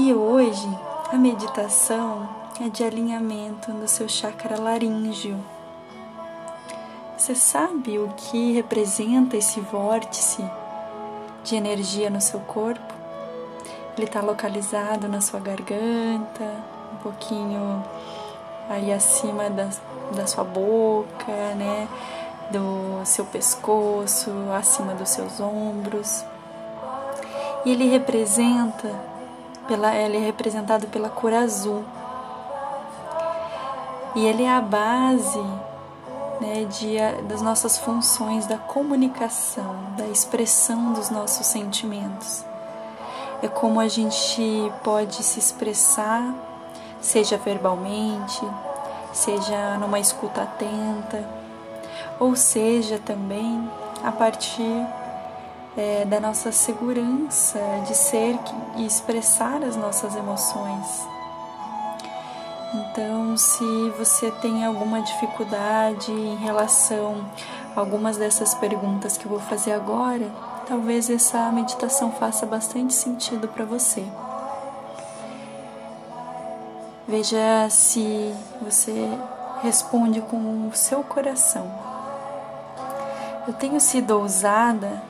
E hoje a meditação é de alinhamento no seu chakra laríngeo. Você sabe o que representa esse vórtice de energia no seu corpo? Ele está localizado na sua garganta, um pouquinho aí acima da, da sua boca, né? Do seu pescoço, acima dos seus ombros. E ele representa, pela, ele é representado pela cor azul. E ele é a base né, de, das nossas funções da comunicação, da expressão dos nossos sentimentos. É como a gente pode se expressar, seja verbalmente, seja numa escuta atenta, ou seja também a partir é, da nossa segurança de ser e expressar as nossas emoções. Então, se você tem alguma dificuldade em relação a algumas dessas perguntas que eu vou fazer agora, talvez essa meditação faça bastante sentido para você. Veja se você responde com o seu coração. Eu tenho sido ousada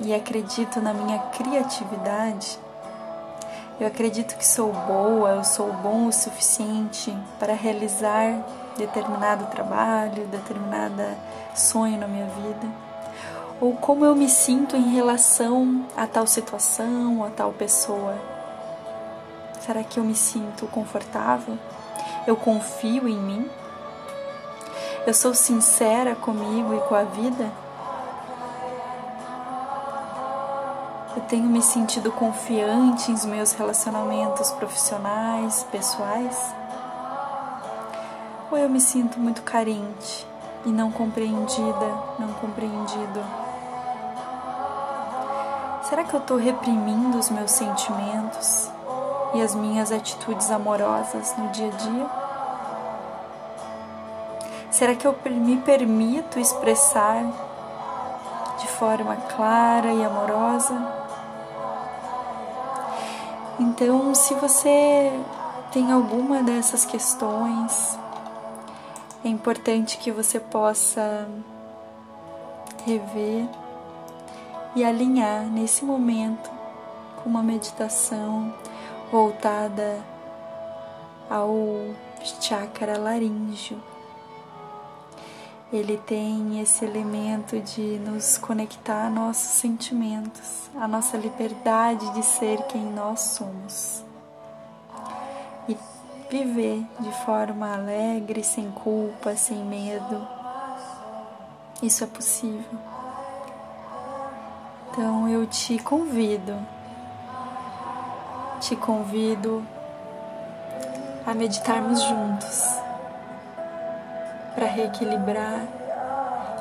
e acredito na minha criatividade. Eu acredito que sou boa, eu sou bom o suficiente para realizar determinado trabalho, determinada sonho na minha vida. Ou como eu me sinto em relação a tal situação, a tal pessoa. Será que eu me sinto confortável? Eu confio em mim? Eu sou sincera comigo e com a vida? Eu tenho me sentido confiante em meus relacionamentos profissionais, pessoais? Ou eu me sinto muito carente e não compreendida, não compreendido? Será que eu estou reprimindo os meus sentimentos e as minhas atitudes amorosas no dia a dia? Será que eu me permito expressar de forma clara e amorosa então, se você tem alguma dessas questões, é importante que você possa rever e alinhar nesse momento com uma meditação voltada ao chakra laríngeo ele tem esse elemento de nos conectar a nossos sentimentos, a nossa liberdade de ser quem nós somos e viver de forma alegre, sem culpa, sem medo. Isso é possível. Então eu te convido, te convido a meditarmos juntos para reequilibrar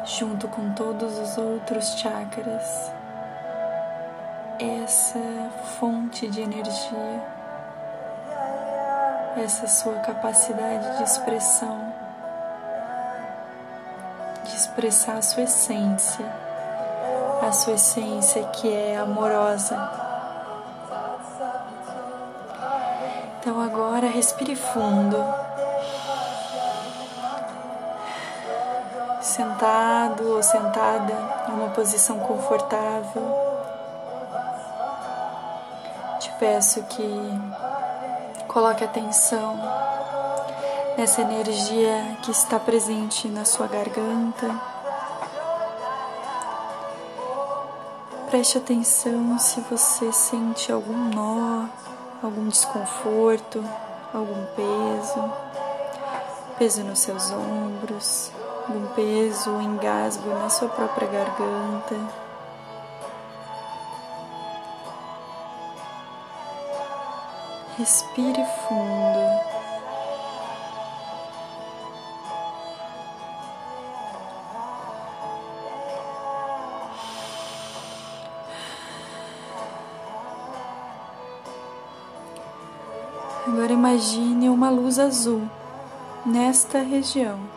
junto com todos os outros chakras essa fonte de energia, essa sua capacidade de expressão, de expressar a sua essência, a sua essência que é amorosa. Então agora respire fundo. Sentado ou sentada em uma posição confortável. Te peço que coloque atenção nessa energia que está presente na sua garganta. Preste atenção se você sente algum nó, algum desconforto, algum peso, peso nos seus ombros um peso, um engasgo na sua própria garganta. Respire fundo. Agora imagine uma luz azul nesta região.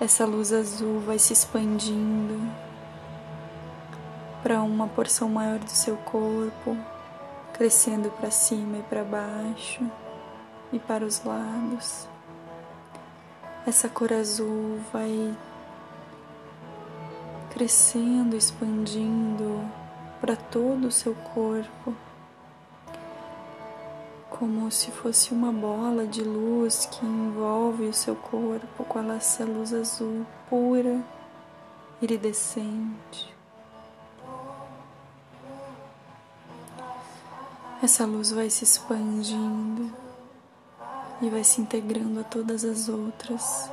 Essa luz azul vai se expandindo para uma porção maior do seu corpo, crescendo para cima e para baixo e para os lados. Essa cor azul vai crescendo, expandindo para todo o seu corpo, como se fosse uma bola de luz que envolve o seu corpo com essa luz azul pura, iridescente. Essa luz vai se expandindo e vai se integrando a todas as outras.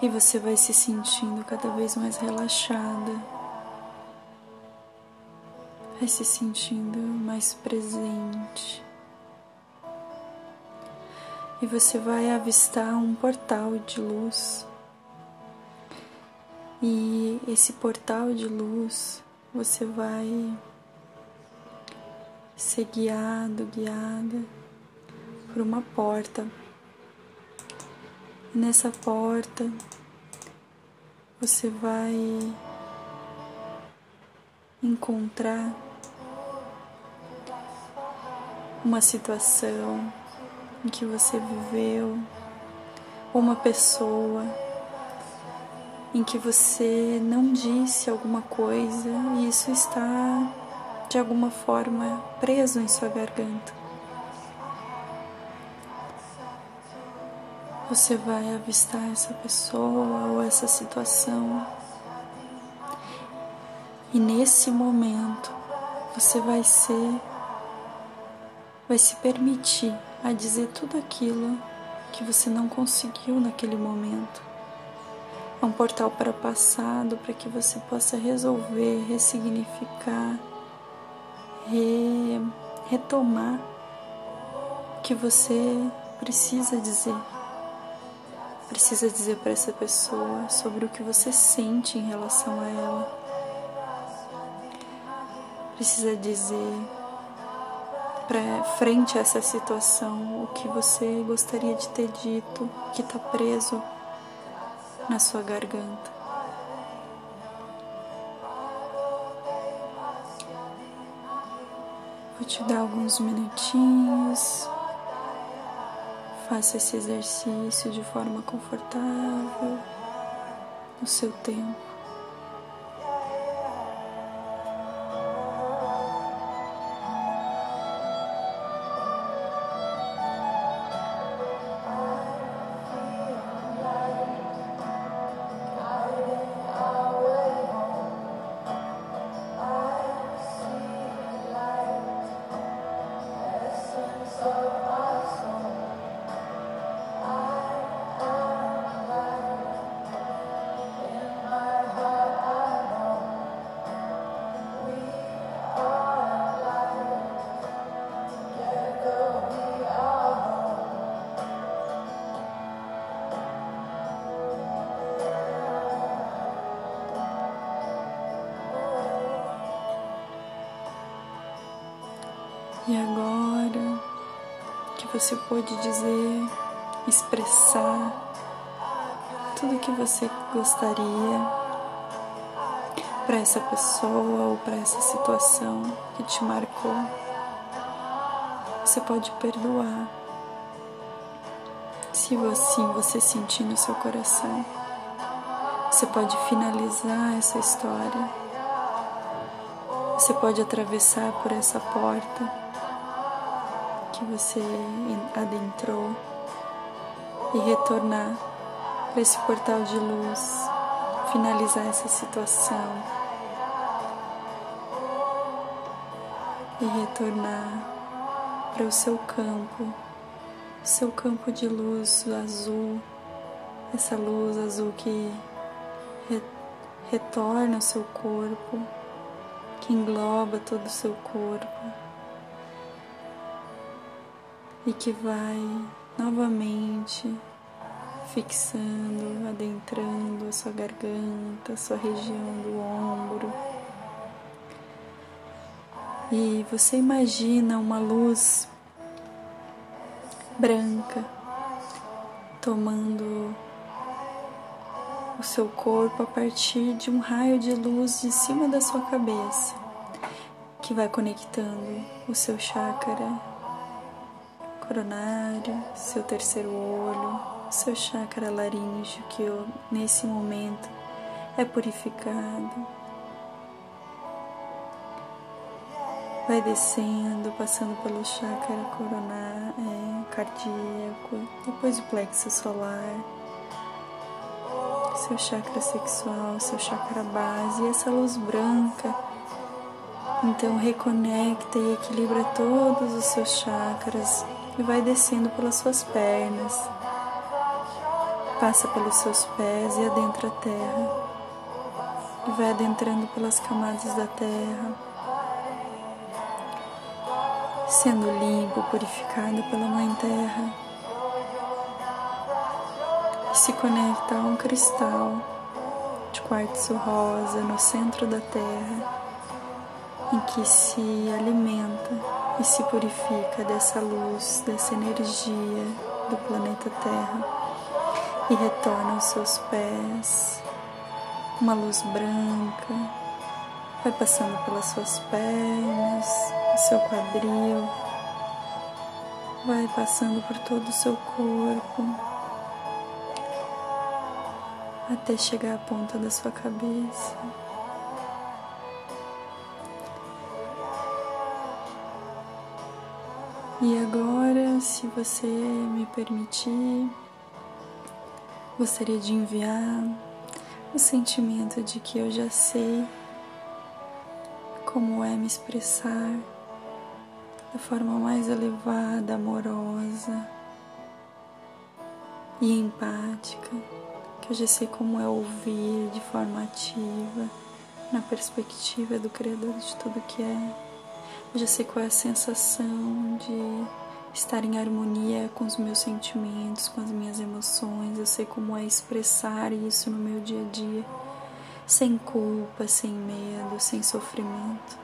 E você vai se sentindo cada vez mais relaxada, vai se sentindo mais presente. E você vai avistar um portal de luz. E esse portal de luz você vai ser guiado, guiada por uma porta. E nessa porta você vai encontrar uma situação em que você viveu, uma pessoa em que você não disse alguma coisa e isso está de alguma forma preso em sua garganta. Você vai avistar essa pessoa ou essa situação e nesse momento você vai ser vai se permitir a dizer tudo aquilo que você não conseguiu naquele momento. É um portal para o passado para que você possa resolver, ressignificar, re, retomar o que você precisa dizer. Precisa dizer para essa pessoa sobre o que você sente em relação a ela. Precisa dizer para frente a essa situação o que você gostaria de ter dito, que está preso na sua garganta. Vou te dar alguns minutinhos. Faça esse exercício de forma confortável, no seu tempo. E agora que você pôde dizer, expressar tudo que você gostaria para essa pessoa ou para essa situação que te marcou, você pode perdoar. Se assim você sentir no seu coração, você pode finalizar essa história. Você pode atravessar por essa porta que você adentrou e retornar para esse portal de luz, finalizar essa situação e retornar para o seu campo, seu campo de luz azul, essa luz azul que re retorna ao seu corpo, que engloba todo o seu corpo e que vai novamente fixando, adentrando a sua garganta, a sua região do ombro. E você imagina uma luz branca tomando o seu corpo a partir de um raio de luz de cima da sua cabeça, que vai conectando o seu chakra coronário, seu terceiro olho, seu chakra laríngeo, que nesse momento é purificado. Vai descendo, passando pelo chakra coronário, é, cardíaco, depois o plexo solar, seu chakra sexual, seu chakra base, e essa luz branca. Então reconecta e equilibra todos os seus chakras e vai descendo pelas suas pernas, passa pelos seus pés e adentra a terra, e vai adentrando pelas camadas da terra, sendo limpo, purificado pela Mãe Terra, e se conecta a um cristal de quartzo rosa no centro da terra, que se alimenta e se purifica dessa luz, dessa energia do planeta Terra e retorna aos seus pés, uma luz branca, vai passando pelas suas pernas, o seu quadril, vai passando por todo o seu corpo até chegar à ponta da sua cabeça. E agora, se você me permitir, gostaria de enviar o sentimento de que eu já sei como é me expressar da forma mais elevada, amorosa e empática, que eu já sei como é ouvir de forma ativa, na perspectiva do Criador de tudo que é. Já sei qual é a sensação de estar em harmonia com os meus sentimentos, com as minhas emoções. Eu sei como é expressar isso no meu dia a dia, sem culpa, sem medo, sem sofrimento.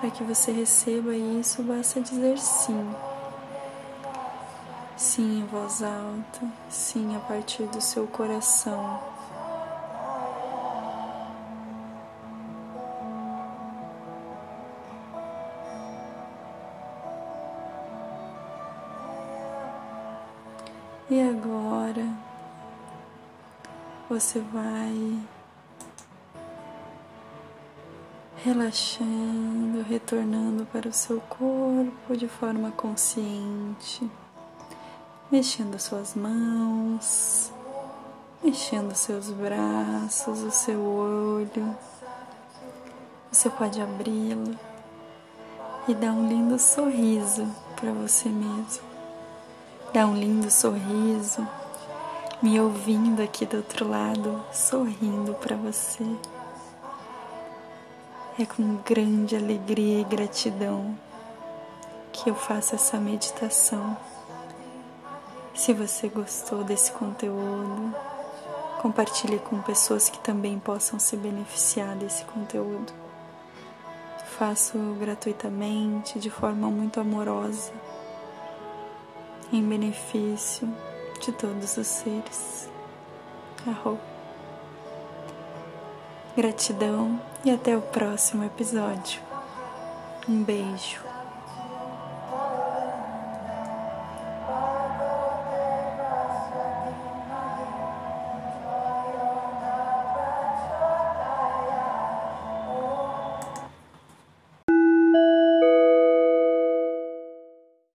Para que você receba isso, basta dizer sim. Sim em voz alta, sim a partir do seu coração. E agora você vai relaxando, retornando para o seu corpo de forma consciente, mexendo suas mãos, mexendo seus braços, o seu olho. Você pode abri-lo e dar um lindo sorriso para você mesmo dá um lindo sorriso, me ouvindo aqui do outro lado, sorrindo para você. É com grande alegria e gratidão que eu faço essa meditação. Se você gostou desse conteúdo, compartilhe com pessoas que também possam se beneficiar desse conteúdo. Faço gratuitamente, de forma muito amorosa em benefício de todos os seres. Arro. Gratidão e até o próximo episódio. Um beijo.